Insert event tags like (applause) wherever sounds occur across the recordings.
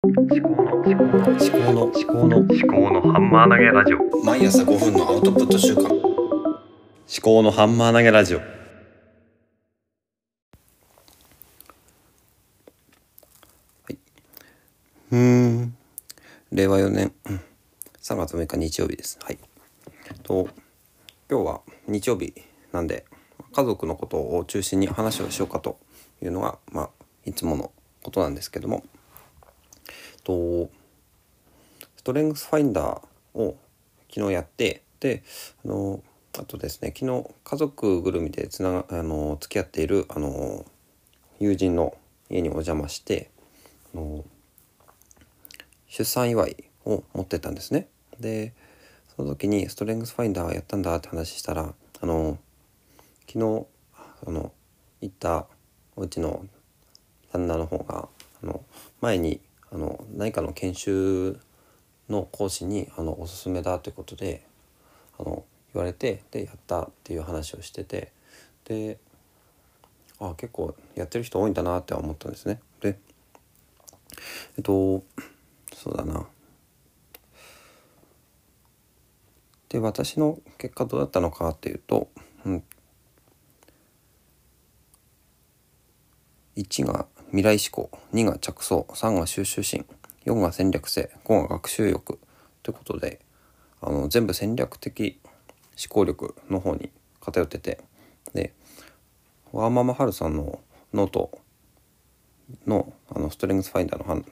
思考の思考の思考の思考の思考のハンマー投げラジオ。毎朝5分のアウトプット週間。思考のハンマー投げラジオ。うん。令和4年。3月6日日曜日です。はい。と今日は日曜日なんで家族のことを中心に話をしようかというのがまあいつものことなんですけども。とストレングスファインダーを昨日やってであのあとですね昨日家族ぐるみでつながあの付き合っているあの友人の家にお邪魔してあの出産祝いを持ってたんですね。でその時にストレングスファインダーやったんだって話したらあの昨日あの行ったお家の旦那の方があの前にあの何かの研修の講師にあのおすすめだということであの言われてでやったっていう話をしててであ結構やってる人多いんだなって思ったんですね。でえっとそうだなで私の結果どうだったのかっていうと、うん、1が未来志向。2が着想。3が収集心。4が戦略性。5が学習欲。ということであの全部戦略的思考力の方に偏ってて。でワーママはるさんのノートのあのストレングスファインダーの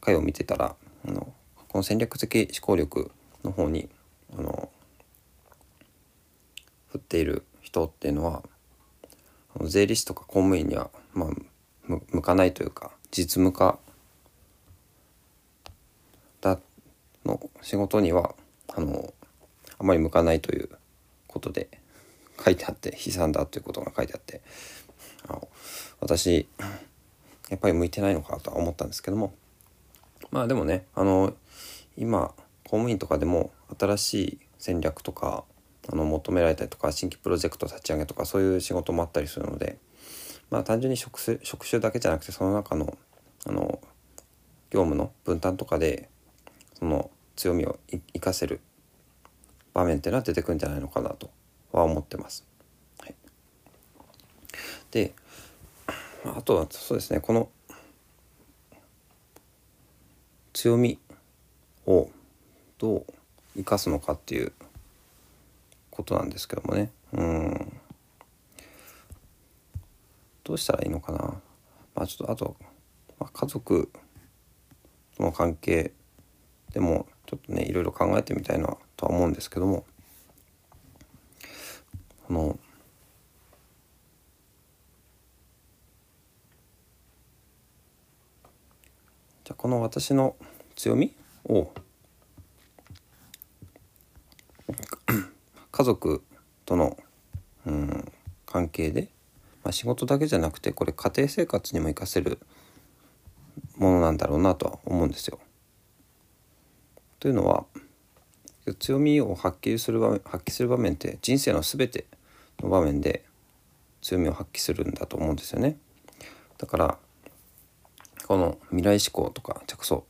回を見てたらあのこの戦略的思考力の方にあの振っている人っていうのはあの税理士とか公務員には、まあ、向かないというか実務家だの仕事にはあのあまり向かないということで書いてあって悲惨だということが書いてあってあの私やっぱり向いてないのかとは思ったんですけどもまあでもねあの今公務員とかでも新しい戦略とかあの求められたりとか新規プロジェクト立ち上げとかそういう仕事もあったりするのでまあ単純に職種職種だけじゃなくてその中のあの業務の分担とかでその強みを生かせる場面っていうのは出てくるんじゃないのかなとは思ってます。はい、であとはそうですねこの強みをどう生かすのかっていうことなんですけどもね。うん。どうしたらいいのかな。まあちょっとあと、まあ、家族との関係でもちょっとねいろいろ考えてみたいなとは思うんですけども。あのじゃこの私の強みを家族との、うん、関係で、まあ、仕事だけじゃなくてこれ家庭生活にも活かせるものなんだろうなとは思うんですよ。というのは強みを発揮する場面発揮する場面って人生の全ての場面で強みを発揮するんだと思うんですよね。だからこの未来思考とか着想、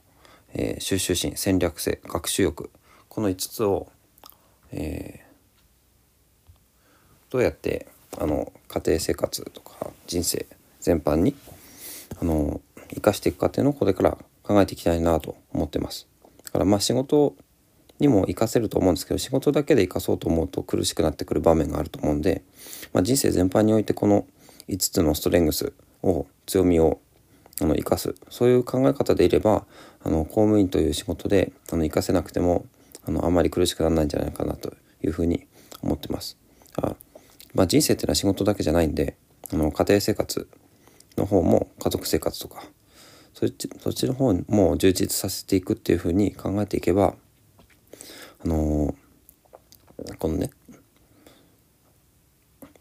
えー、収集心戦略性学習欲この5つを、えー、どうやってあの家庭生活とか人生全般にあの生かしていくかっていうのをこれから考えていきたいなと思ってます。だからまあ仕事にも活かせると思うんですけど仕事だけで活かそうと思うと苦しくなってくる場面があると思うんで、まあ、人生全般においてこの5つのストレングスを強みをあの生かすそういう考え方でいればあの公務員という仕事であの生かせなくてもあのあまり苦しくならないんじゃないかなというふうに思ってます。あまあ、人生っていうのは仕事だけじゃないんであの家庭生活の方も家族生活とかそっちそっちの方も充実させていくっていうふうに考えていけばあのー、このね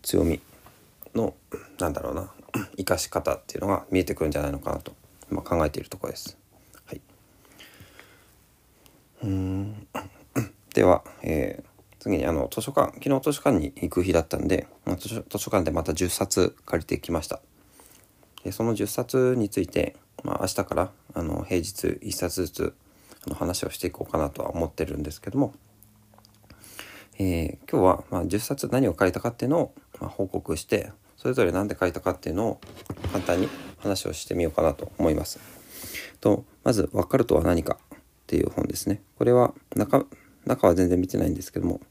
強みのなんだろうな生かし方っていうのが見えてくるんじゃないのかなと今考えているところです。はい、うんでは、えー、次にあの図書館昨日図書館に行く日だったんで、ま、図書図書館でまた10冊借りてきました。でその10冊についてまあ、明日からあの平日1冊ずつあの話をしていこうかなとは思ってるんですけども、えー、今日はまあ10冊何を書いたかっていうのをま報告してそれぞれ何で書いたかっていうのを簡単に話をしてみようかなと思います。とまず「分かるとは何か」っていう本ですね。これは中中は全然見てないんですけども。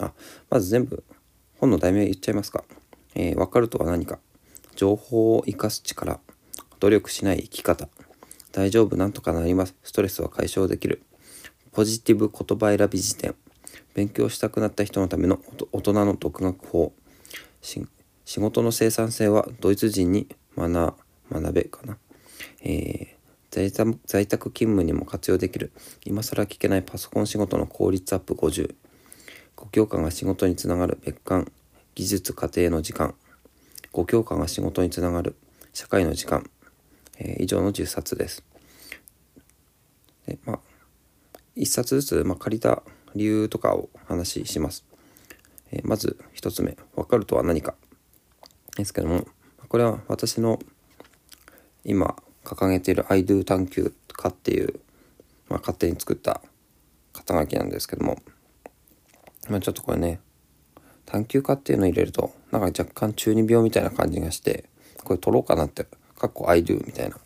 あまず全部本の題名言っちゃいますか。えー、分かるとは何か。情報を生かす力。努力しない生き方。大丈夫なんとかなります。ストレスは解消できる。ポジティブ言葉選び辞典。勉強したくなった人のための大人の独学法。仕事の生産性はドイツ人に学学べかな、えー、在宅勤務にも活用できる。今更聞けないパソコン仕事の効率アップ50 5教科が仕事につながる。別館。技術家庭の時間。5教科が仕事につながる。社会の時間、えー、以上の10冊です。でまあ、1冊ずつ、まあ、借りた理由とかを話します。え、まず1つ目、分かるとは何か。ですけども、これは私の今掲げている I do 探求家っていう、まあ、勝手に作った肩書きなんですけども、まあ、ちょっとこれね、探求家っていうのを入れると、なんか若干中二病みたいな感じがして、これ取ろうかなって、かっこ I do みたいな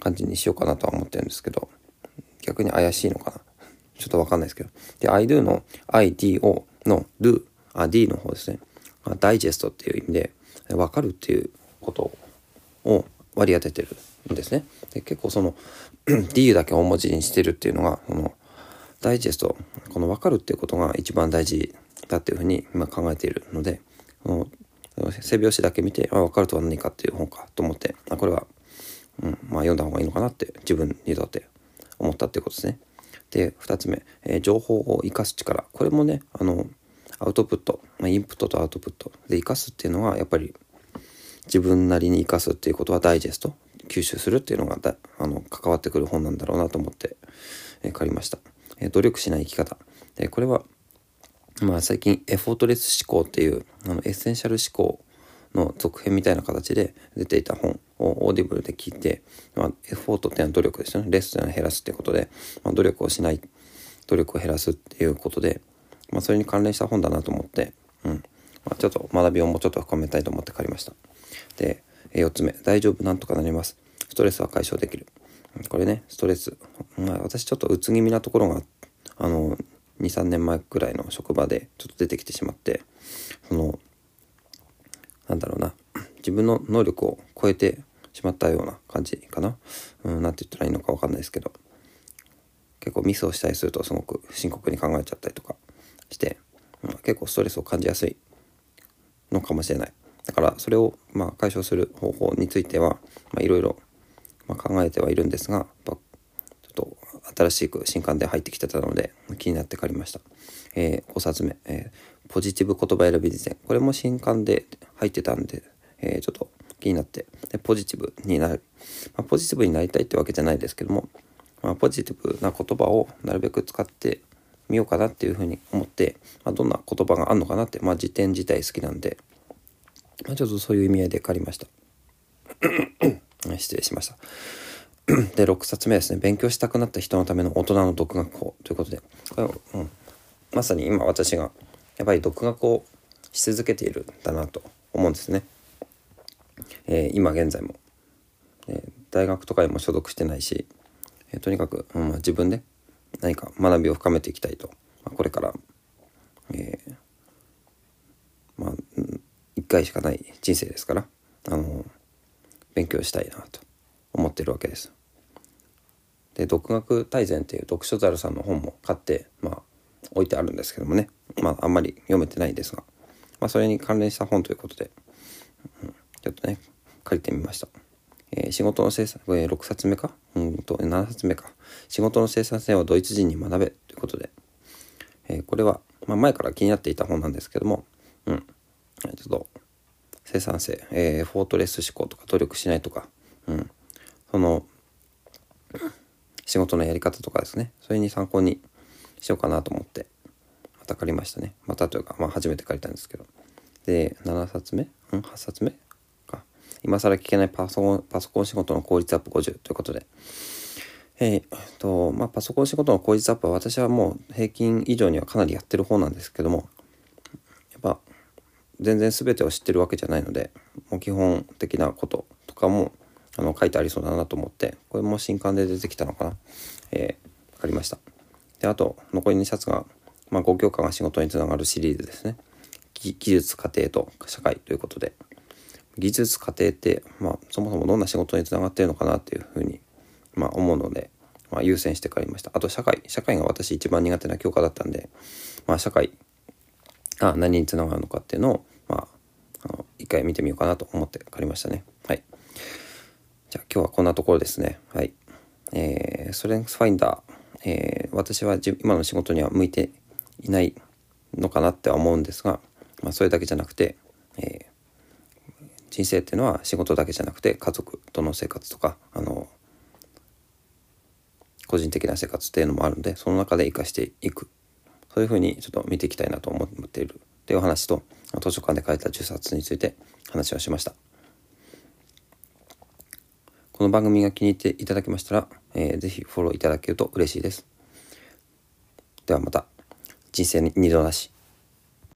感じにしようかなとは思ってるんですけど、逆に怪しいのかな？ちょっとわかんないですけど。で、I do の IDO の do、あ、D の方ですね。ダイジェストっていう意味で、わかるっていうことを割り当ててるですね。で結構その (clears throat) D だけ大文字にしてるっていうのが、そのダイジェスト、この分かるっていうことが一番大事だっていうふうに今考えているので、背拍子だけ見て、あ、分かるとは何かっていう本かと思って、あこれは、うん、まあ読んだ方がいいのかなって自分にとって思ったっていうことですね。で、2つ目、えー、情報を生かす力。これもね、あの、アウトプット、まあ、インプットとアウトプットで生かすっていうのは、やっぱり自分なりに生かすっていうことはダイジェスト、吸収するっていうのがだあの関わってくる本なんだろうなと思って、えー、借りました。えー、努力しない生き方。で、これはまあ最近エフォートレス思考っていうあのエッセンシャル思考の続編みたいな形で出ていた本を Audible で聞いて、まあ、エフォートっていうのは努力ですよね。 less というのは減らすっていうことで、まあ、努力をしない、努力を減らすっていうことで、まあ、それに関連した本だなと思って、うん。まあ、ちょっと学びをもうちょっと深めたいと思って借りました。で、4つ目、大丈夫、なんとかなります。ストレスは解消できる。これね、ストレス。まあ、私ちょっとうつ気味なところが、あの、2、3年前くらいの職場でちょっと出てきてしまってそのなんだろうな自分の能力を超えてしまったような感じかなうん何て言ったらいいのか分かんないですけど結構ミスをしたりするとすごく深刻に考えちゃったりとかして、うん、結構ストレスを感じやすいのかもしれないだからそれをま解消する方法についてはいろいろ考えてはいるんですがちょっと新しく新刊で入ってきてたので気になって借りました。えー、5冊目、えー、ポジティブ言葉選び辞典。これも新刊で入ってたんで、えー、ちょっと気になってで、ポジティブになる。まあ、ポジティブになりたいってわけじゃないですけども、まあ、ポジティブな言葉をなるべく使ってみようかなっていうふうに思って、まあ、どんな言葉があるのかなって、まあ、辞典自体好きなんで、まあ、ちょっとそういう意味合いで借りました。(coughs) 失礼しました。(coughs) で、6冊目ですね。勉強したくなった人のための大人の独学法ということで、これうん、まさに今私がやっぱり独学をし続けているんだなと思うんですね。えー、今現在も、えー、大学とかにも所属してないし、えー、とにかく、うんまあ、自分で何か学びを深めていきたいと、まあ、これから、えまあ、回しかない人生ですから、あの勉強したいなと思ってるわけです。で独学大全っていう読書猿さんの本も買ってまあ置いてあるんですけどもねまああんまり読めてないんですが、まあ、それに関連した本ということで、うん、ちょっとね借りてみました。えー、仕事の生産、えー、6冊目か？うんと7冊目か仕事の生産性をドイツ人に学べということで、えー、これは、まあ、前から気になっていた本なんですけども、ちょっと生産性、えー、フォートレス思考とか努力しないとか、うん、その仕事のやり方とかですね。それに参考にしようかなと思ってまた借りましたね。またというか、まあ、初めて借りたんですけど。で7冊目？うん？8冊目？か。今更聞けないパソコンパソコン仕事の効率アップ50ということで、えー、とまあ、パソコン仕事の効率アップは私はもう平均以上にはかなりやってる方なんですけども全然全てを知ってるわけじゃないのでもう基本的なこととかもあの書いてありそうだなと思ってこれも新刊で出てきたのかな、えー、分かりました。であと残り2冊が、まあ、5教科が仕事につながるシリーズですね。技術家庭と社会ということで。技術家庭って、まあ、そもそもどんな仕事につながってるのかなっていうふうに、まあ、思うので、まあ、優先して借りました。あと社会。社会が私一番苦手な教科だったんで、まあ、社会が何につながるのかっていうのを、まあ、あの一回見てみようかなと思って借りましたね。はい。じゃあ今日はこんなところですね。はい。えー、ストレングスファインダー、えー、私は今の仕事には向いていないのかなって思うんですが、まあ、それだけじゃなくて、えー、人生っていうのは仕事だけじゃなくて家族との生活とかあの個人的な生活っていうのもあるんでその中で生かしていく。そういうふうにちょっと見ていきたいなと思っているという話と図書館で書いた10冊について話をしました。この番組が気に入っていただけましたら、えー、ぜひフォローいただけると嬉しいです。ではまた。人生に二度なし。